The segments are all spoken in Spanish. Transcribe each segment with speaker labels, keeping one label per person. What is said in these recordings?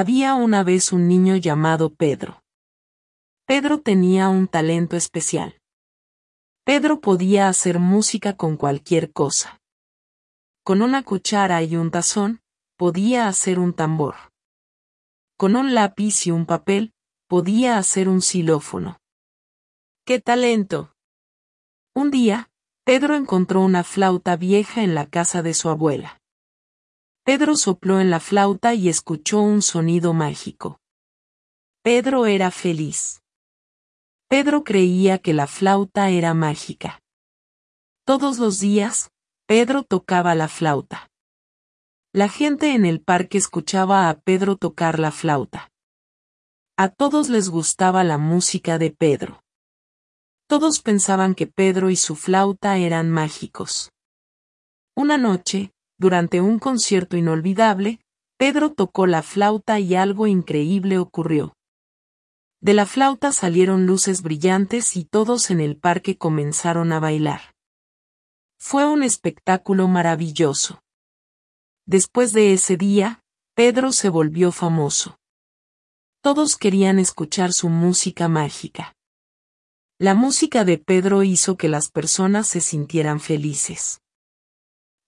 Speaker 1: Había una vez un niño llamado Pedro. Pedro tenía un talento especial. Pedro podía hacer música con cualquier cosa. Con una cuchara y un tazón, podía hacer un tambor. Con un lápiz y un papel, podía hacer un xilófono. ¡Qué talento! Un día, Pedro encontró una flauta vieja en la casa de su abuela. Pedro sopló en la flauta y escuchó un sonido mágico. Pedro era feliz. Pedro creía que la flauta era mágica. Todos los días, Pedro tocaba la flauta. La gente en el parque escuchaba a Pedro tocar la flauta. A todos les gustaba la música de Pedro. Todos pensaban que Pedro y su flauta eran mágicos. Una noche, durante un concierto inolvidable, Pedro tocó la flauta y algo increíble ocurrió. De la flauta salieron luces brillantes y todos en el parque comenzaron a bailar. Fue un espectáculo maravilloso. Después de ese día, Pedro se volvió famoso. Todos querían escuchar su música mágica. La música de Pedro hizo que las personas se sintieran felices.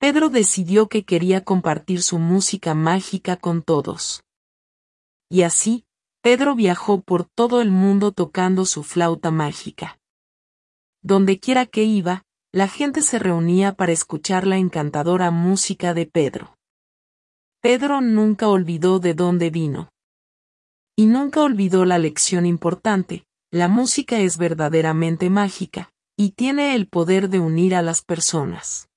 Speaker 1: Pedro decidió que quería compartir su música mágica con todos. Y así, Pedro viajó por todo el mundo tocando su flauta mágica. Donde quiera que iba, la gente se reunía para escuchar la encantadora música de Pedro. Pedro nunca olvidó de dónde vino. Y nunca olvidó la lección importante, la música es verdaderamente mágica, y tiene el poder de unir a las personas.